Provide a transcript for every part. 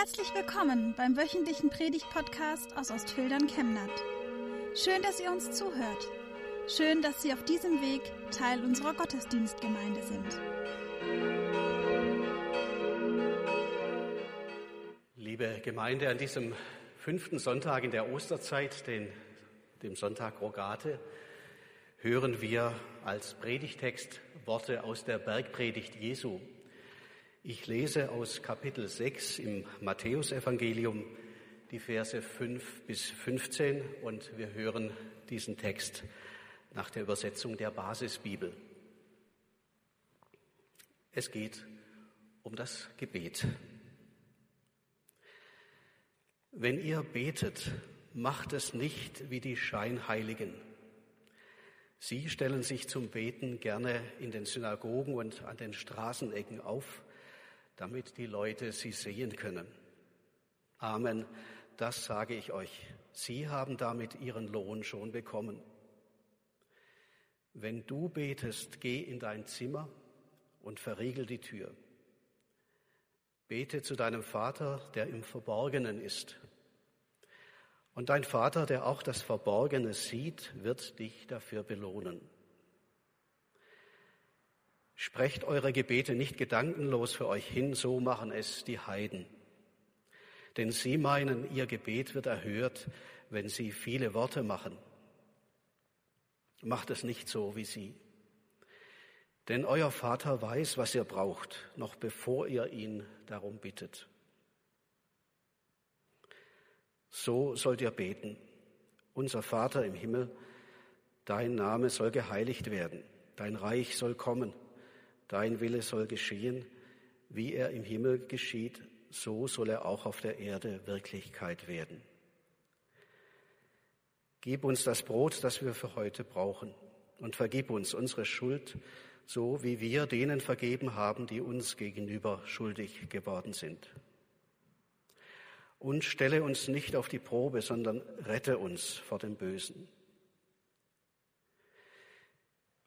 Herzlich willkommen beim wöchentlichen Predigt-Podcast aus Ostfildern Chemnat. Schön, dass ihr uns zuhört. Schön, dass Sie auf diesem Weg Teil unserer Gottesdienstgemeinde sind. Liebe Gemeinde, an diesem fünften Sonntag in der Osterzeit, den, dem Sonntag Rogate, hören wir als Predigtext Worte aus der Bergpredigt Jesu. Ich lese aus Kapitel 6 im Matthäusevangelium die Verse 5 bis 15 und wir hören diesen Text nach der Übersetzung der Basisbibel. Es geht um das Gebet. Wenn ihr betet, macht es nicht wie die Scheinheiligen. Sie stellen sich zum Beten gerne in den Synagogen und an den Straßenecken auf, damit die Leute sie sehen können. Amen, das sage ich euch. Sie haben damit ihren Lohn schon bekommen. Wenn du betest, geh in dein Zimmer und verriegel die Tür. Bete zu deinem Vater, der im Verborgenen ist. Und dein Vater, der auch das Verborgene sieht, wird dich dafür belohnen. Sprecht eure Gebete nicht gedankenlos für euch hin, so machen es die Heiden. Denn sie meinen, ihr Gebet wird erhört, wenn sie viele Worte machen. Macht es nicht so wie sie. Denn euer Vater weiß, was ihr braucht, noch bevor ihr ihn darum bittet. So sollt ihr beten. Unser Vater im Himmel, dein Name soll geheiligt werden, dein Reich soll kommen Dein Wille soll geschehen, wie er im Himmel geschieht, so soll er auch auf der Erde Wirklichkeit werden. Gib uns das Brot, das wir für heute brauchen, und vergib uns unsere Schuld, so wie wir denen vergeben haben, die uns gegenüber schuldig geworden sind. Und stelle uns nicht auf die Probe, sondern rette uns vor dem Bösen.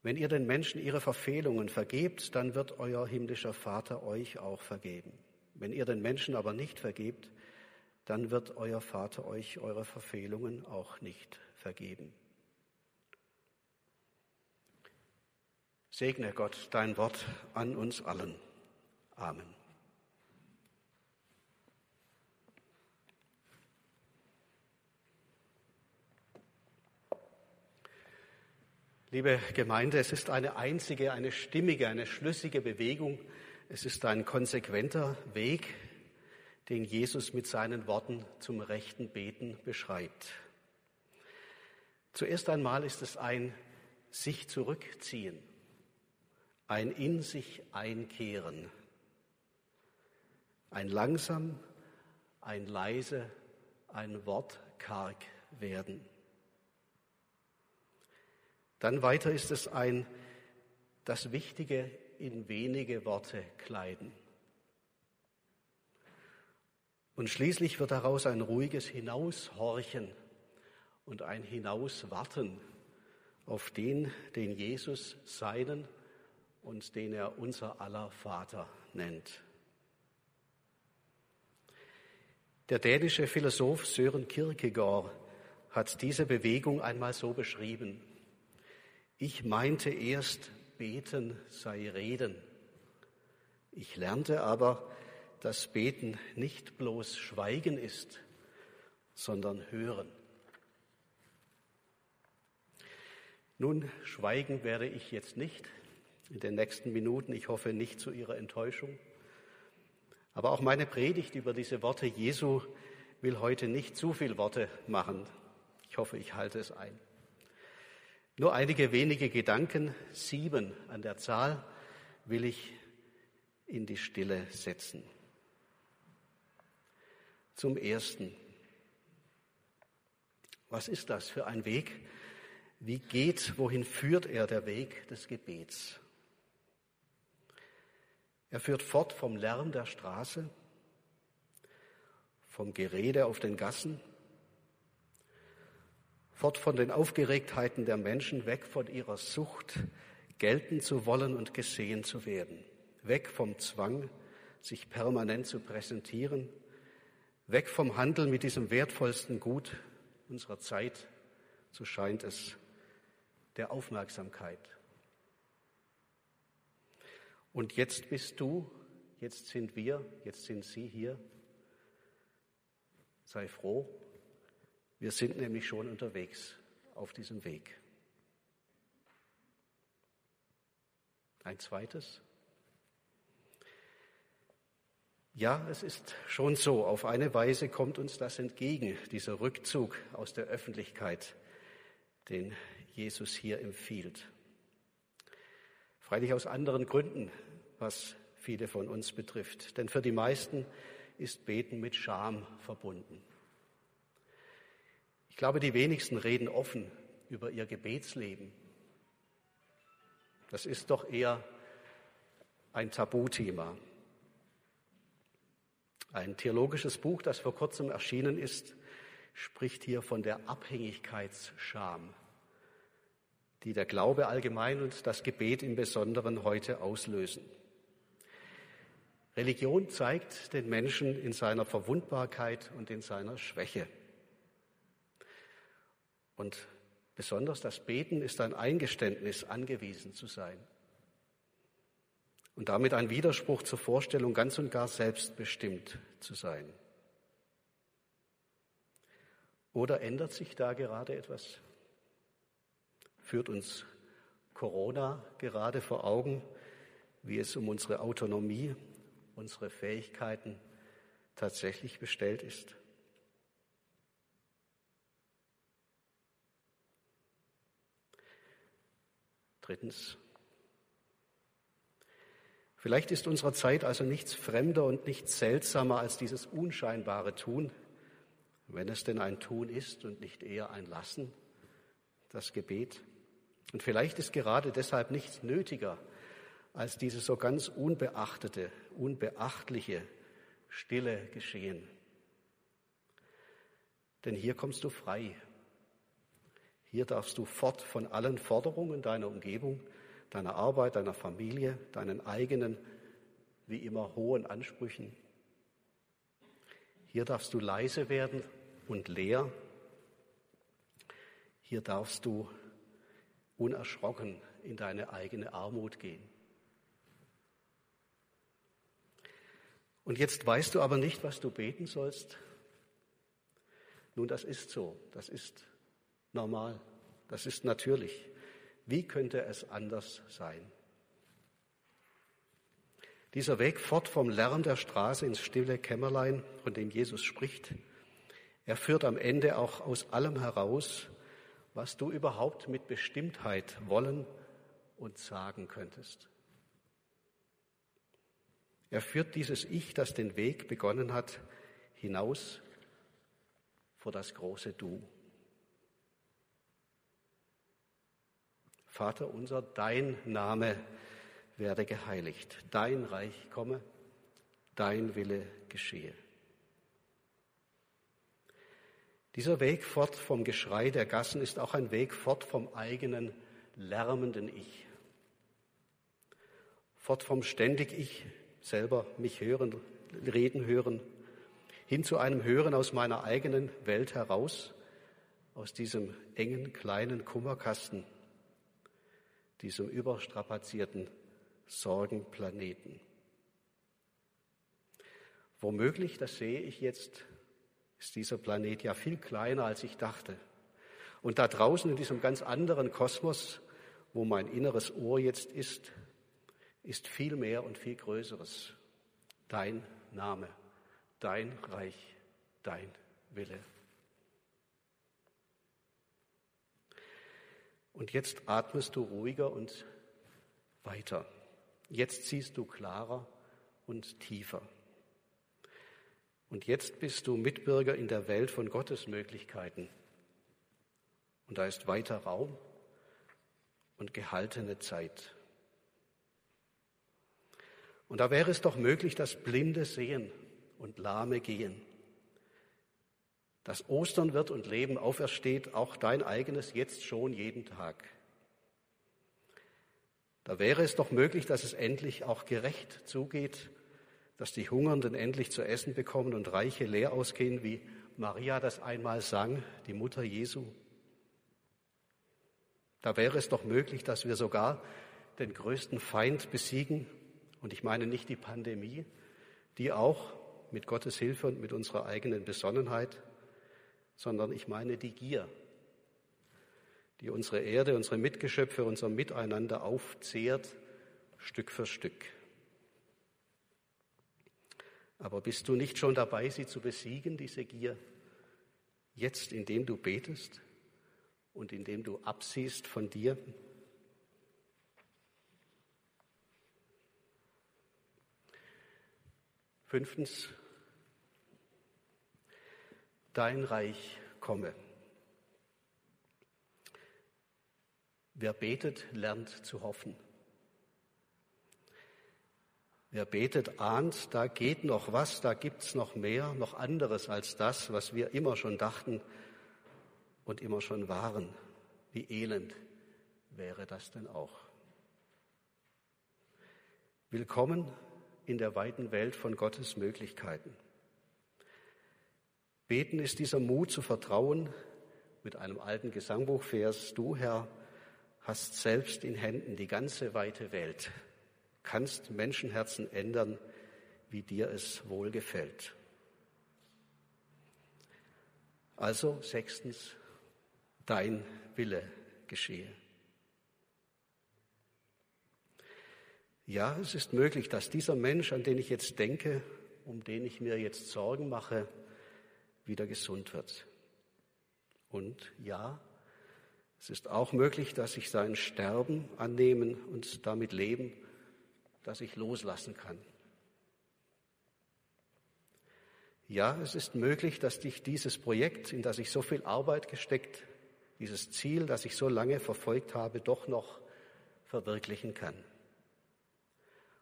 Wenn ihr den Menschen ihre Verfehlungen vergebt, dann wird euer himmlischer Vater euch auch vergeben. Wenn ihr den Menschen aber nicht vergebt, dann wird euer Vater euch eure Verfehlungen auch nicht vergeben. Segne Gott dein Wort an uns allen. Amen. Liebe Gemeinde, es ist eine einzige, eine stimmige, eine schlüssige Bewegung. Es ist ein konsequenter Weg, den Jesus mit seinen Worten zum rechten Beten beschreibt. Zuerst einmal ist es ein sich zurückziehen, ein in sich einkehren, ein langsam, ein leise, ein wortkarg werden. Dann weiter ist es ein das Wichtige in wenige Worte kleiden. Und schließlich wird daraus ein ruhiges Hinaushorchen und ein Hinauswarten auf den, den Jesus seinen und den er unser aller Vater nennt. Der dänische Philosoph Sören Kierkegaard hat diese Bewegung einmal so beschrieben. Ich meinte erst, beten sei reden. Ich lernte aber, dass beten nicht bloß Schweigen ist, sondern hören. Nun, schweigen werde ich jetzt nicht in den nächsten Minuten. Ich hoffe nicht zu Ihrer Enttäuschung. Aber auch meine Predigt über diese Worte Jesu will heute nicht zu viel Worte machen. Ich hoffe, ich halte es ein. Nur einige wenige Gedanken, sieben an der Zahl, will ich in die Stille setzen. Zum Ersten, was ist das für ein Weg? Wie geht, wohin führt er der Weg des Gebets? Er führt fort vom Lärm der Straße, vom Gerede auf den Gassen, fort von den Aufgeregtheiten der Menschen, weg von ihrer Sucht, gelten zu wollen und gesehen zu werden, weg vom Zwang, sich permanent zu präsentieren, Weg vom Handel mit diesem wertvollsten Gut unserer Zeit, so scheint es, der Aufmerksamkeit. Und jetzt bist du, jetzt sind wir, jetzt sind Sie hier. Sei froh, wir sind nämlich schon unterwegs auf diesem Weg. Ein zweites. Ja, es ist schon so. Auf eine Weise kommt uns das entgegen, dieser Rückzug aus der Öffentlichkeit, den Jesus hier empfiehlt. Freilich aus anderen Gründen, was viele von uns betrifft. Denn für die meisten ist Beten mit Scham verbunden. Ich glaube, die wenigsten reden offen über ihr Gebetsleben. Das ist doch eher ein Tabuthema. Ein theologisches Buch, das vor kurzem erschienen ist, spricht hier von der Abhängigkeitsscham, die der Glaube allgemein und das Gebet im Besonderen heute auslösen. Religion zeigt den Menschen in seiner Verwundbarkeit und in seiner Schwäche. Und besonders das Beten ist ein Eingeständnis, angewiesen zu sein. Und damit ein Widerspruch zur Vorstellung, ganz und gar selbstbestimmt zu sein. Oder ändert sich da gerade etwas? Führt uns Corona gerade vor Augen, wie es um unsere Autonomie, unsere Fähigkeiten tatsächlich bestellt ist? Drittens, vielleicht ist unserer Zeit also nichts fremder und nichts seltsamer als dieses unscheinbare Tun, wenn es denn ein Tun ist und nicht eher ein Lassen, das Gebet. Und vielleicht ist gerade deshalb nichts nötiger als dieses so ganz unbeachtete, unbeachtliche, stille Geschehen. Denn hier kommst du frei hier darfst du fort von allen Forderungen deiner Umgebung, deiner Arbeit, deiner Familie, deinen eigenen, wie immer hohen Ansprüchen. Hier darfst du leise werden und leer. Hier darfst du unerschrocken in deine eigene Armut gehen. Und jetzt weißt du aber nicht, was du beten sollst. Nun, das ist so. Das ist normal. Das ist natürlich. Wie könnte es anders sein? Dieser Weg fort vom Lärm der Straße ins stille Kämmerlein, von dem Jesus spricht, er führt am Ende auch aus allem heraus, was du überhaupt mit Bestimmtheit wollen und sagen könntest. Er führt dieses Ich, das den Weg begonnen hat, hinaus vor das große Du. Vater unser, dein Name werde geheiligt, dein Reich komme, dein Wille geschehe. Dieser Weg fort vom Geschrei der Gassen ist auch ein Weg fort vom eigenen lärmenden Ich. Fort vom ständig Ich selber mich hören, reden hören, hin zu einem Hören aus meiner eigenen Welt heraus, aus diesem engen kleinen Kummerkasten, diesem überstrapazierten Sorgenplaneten. Womöglich, das sehe ich jetzt, ist dieser Planet ja viel kleiner, als ich dachte. Und da draußen in diesem ganz anderen Kosmos, wo mein inneres Ohr jetzt ist, ist viel mehr und viel Größeres. Dein Name, dein Reich, dein Wille. Und jetzt atmest du ruhiger und weiter. Jetzt siehst du klarer und tiefer. Und jetzt bist du Mitbürger in der Welt von Gottes Möglichkeiten. Und da ist weiter Raum und gehaltene Zeit. Und da wäre es doch möglich, dass Blinde sehen und Lahme gehen dass Ostern wird und Leben aufersteht, auch dein eigenes jetzt schon jeden Tag. Da wäre es doch möglich, dass es endlich auch gerecht zugeht, dass die Hungernden endlich zu essen bekommen und Reiche leer ausgehen, wie Maria das einmal sang, die Mutter Jesu. Da wäre es doch möglich, dass wir sogar den größten Feind besiegen. Und ich meine nicht die Pandemie, die auch mit Gottes Hilfe und mit unserer eigenen Besonnenheit, sondern ich meine die Gier, die unsere Erde, unsere Mitgeschöpfe, unser Miteinander aufzehrt, Stück für Stück. Aber bist du nicht schon dabei, sie zu besiegen, diese Gier, jetzt indem du betest und indem du absiehst von dir? Fünftens, dein Reich komme. Wer betet, lernt zu hoffen. Wer betet, ahnt, da geht noch was, da gibt's noch mehr, noch anderes als das, was wir immer schon dachten und immer schon waren. Wie elend wäre das denn auch? Willkommen in der weiten Welt von Gottes Möglichkeiten. Beten ist dieser Mut zu vertrauen mit einem alten Gesangbuchvers, du Herr hast selbst in Händen die ganze weite Welt, kannst Menschenherzen ändern, wie dir es wohlgefällt. Also sechstens, dein Wille geschehe. Ja, es ist möglich, dass dieser Mensch, an den ich jetzt denke, um den ich mir jetzt Sorgen mache, wieder gesund wird. Und ja, es ist auch möglich, dass ich sein Sterben annehmen und damit leben, dass ich loslassen kann. Ja, es ist möglich, dass dich dieses Projekt, in das ich so viel Arbeit gesteckt, dieses Ziel, das ich so lange verfolgt habe, doch noch verwirklichen kann.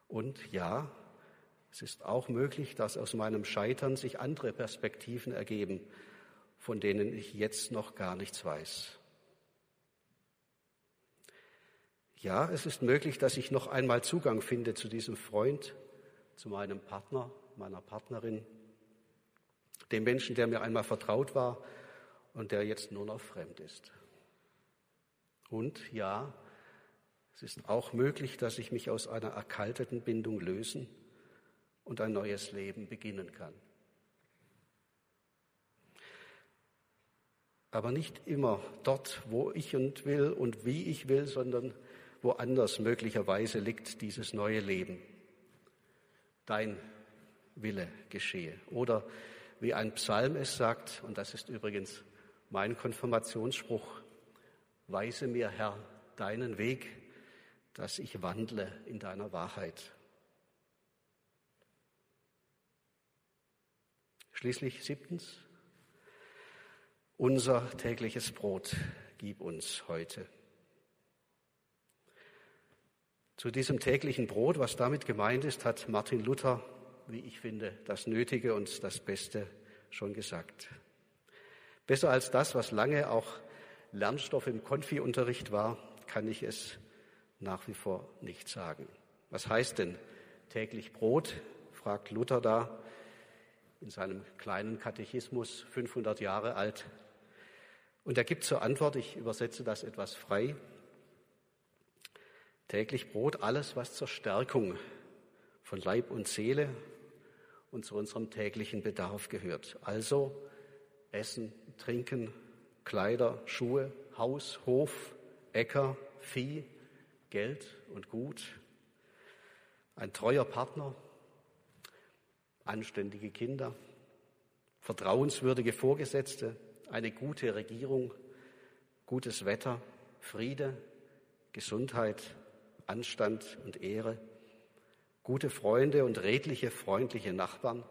Und ja, es ist auch möglich, dass aus meinem Scheitern sich andere Perspektiven ergeben, von denen ich jetzt noch gar nichts weiß. Ja, es ist möglich, dass ich noch einmal Zugang finde zu diesem Freund, zu meinem Partner, meiner Partnerin, dem Menschen, der mir einmal vertraut war und der jetzt nur noch fremd ist. Und ja, es ist auch möglich, dass ich mich aus einer erkalteten Bindung lösen und ein neues Leben beginnen kann. Aber nicht immer dort, wo ich und will und wie ich will, sondern woanders möglicherweise liegt dieses neue Leben. Dein Wille geschehe. Oder wie ein Psalm es sagt, und das ist übrigens mein Konfirmationsspruch, weise mir, Herr, deinen Weg, dass ich wandle in deiner Wahrheit. Schließlich siebtens, unser tägliches Brot gib uns heute. Zu diesem täglichen Brot, was damit gemeint ist, hat Martin Luther, wie ich finde, das Nötige und das Beste schon gesagt. Besser als das, was lange auch Lernstoff im Konfi-Unterricht war, kann ich es nach wie vor nicht sagen. Was heißt denn täglich Brot? fragt Luther da in seinem kleinen Katechismus, 500 Jahre alt. Und er gibt zur Antwort, ich übersetze das etwas frei, täglich Brot, alles, was zur Stärkung von Leib und Seele und zu unserem täglichen Bedarf gehört. Also Essen, Trinken, Kleider, Schuhe, Haus, Hof, Äcker, Vieh, Geld und Gut, ein treuer Partner, anständige Kinder, vertrauenswürdige Vorgesetzte, eine gute Regierung, gutes Wetter, Friede, Gesundheit, Anstand und Ehre, gute Freunde und redliche, freundliche Nachbarn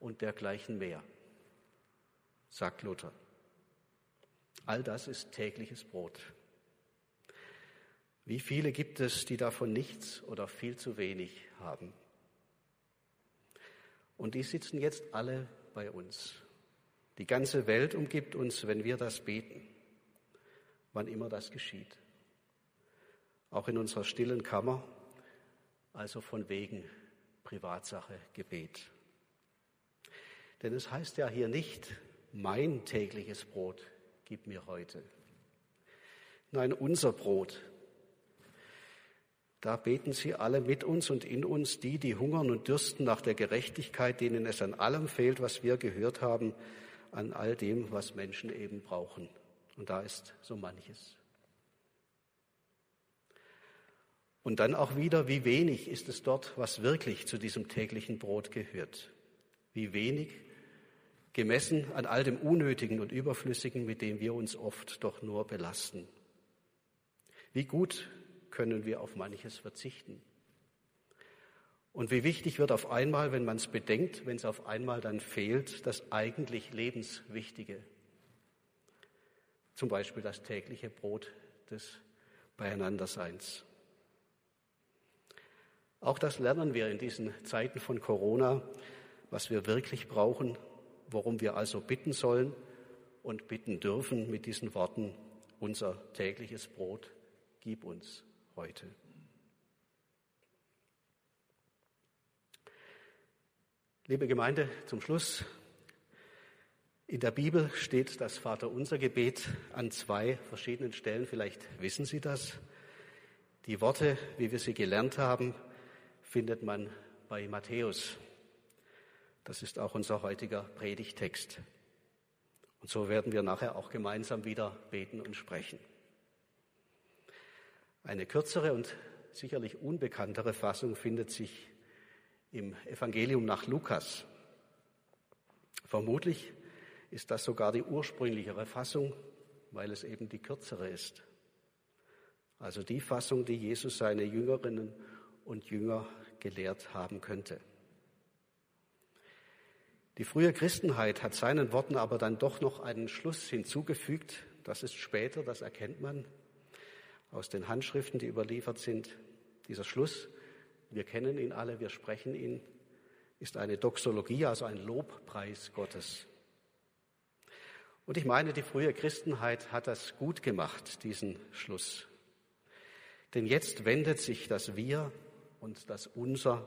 und dergleichen mehr, sagt Luther. All das ist tägliches Brot. Wie viele gibt es, die davon nichts oder viel zu wenig haben? Und die sitzen jetzt alle bei uns. Die ganze Welt umgibt uns, wenn wir das beten, wann immer das geschieht. Auch in unserer stillen Kammer, also von wegen Privatsache Gebet. Denn es heißt ja hier nicht, mein tägliches Brot gib mir heute. Nein, unser Brot. Da beten sie alle mit uns und in uns, die, die hungern und dürsten nach der Gerechtigkeit, denen es an allem fehlt, was wir gehört haben, an all dem, was Menschen eben brauchen. Und da ist so manches. Und dann auch wieder, wie wenig ist es dort, was wirklich zu diesem täglichen Brot gehört. Wie wenig gemessen an all dem Unnötigen und Überflüssigen, mit dem wir uns oft doch nur belasten. Wie gut können wir auf manches verzichten. Und wie wichtig wird auf einmal, wenn man es bedenkt, wenn es auf einmal dann fehlt, das eigentlich Lebenswichtige. Zum Beispiel das tägliche Brot des Beieinanderseins. Auch das lernen wir in diesen Zeiten von Corona, was wir wirklich brauchen, worum wir also bitten sollen und bitten dürfen mit diesen Worten, unser tägliches Brot gib uns heute. Liebe Gemeinde, zum Schluss. In der Bibel steht das Vaterunser Gebet an zwei verschiedenen Stellen. Vielleicht wissen Sie das. Die Worte, wie wir sie gelernt haben, findet man bei Matthäus. Das ist auch unser heutiger Predigtext. Und so werden wir nachher auch gemeinsam wieder beten und sprechen. Eine kürzere und sicherlich unbekanntere Fassung findet sich im Evangelium nach Lukas. Vermutlich ist das sogar die ursprünglichere Fassung, weil es eben die kürzere ist. Also die Fassung, die Jesus seine Jüngerinnen und Jünger gelehrt haben könnte. Die frühe Christenheit hat seinen Worten aber dann doch noch einen Schluss hinzugefügt. Das ist später, das erkennt man aus den Handschriften, die überliefert sind. Dieser Schluss, wir kennen ihn alle, wir sprechen ihn, ist eine Doxologie, also ein Lobpreis Gottes. Und ich meine, die frühe Christenheit hat das gut gemacht, diesen Schluss. Denn jetzt wendet sich das Wir und das Unser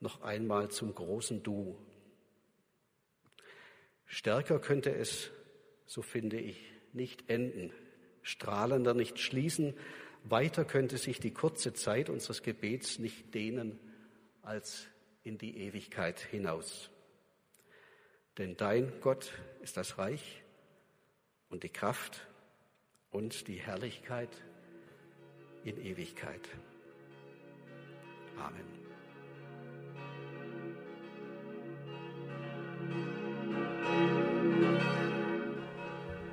noch einmal zum großen Du. Stärker könnte es, so finde ich, nicht enden, strahlender nicht schließen, weiter könnte sich die kurze Zeit unseres Gebets nicht dehnen als in die Ewigkeit hinaus. Denn dein Gott ist das Reich und die Kraft und die Herrlichkeit in Ewigkeit. Amen.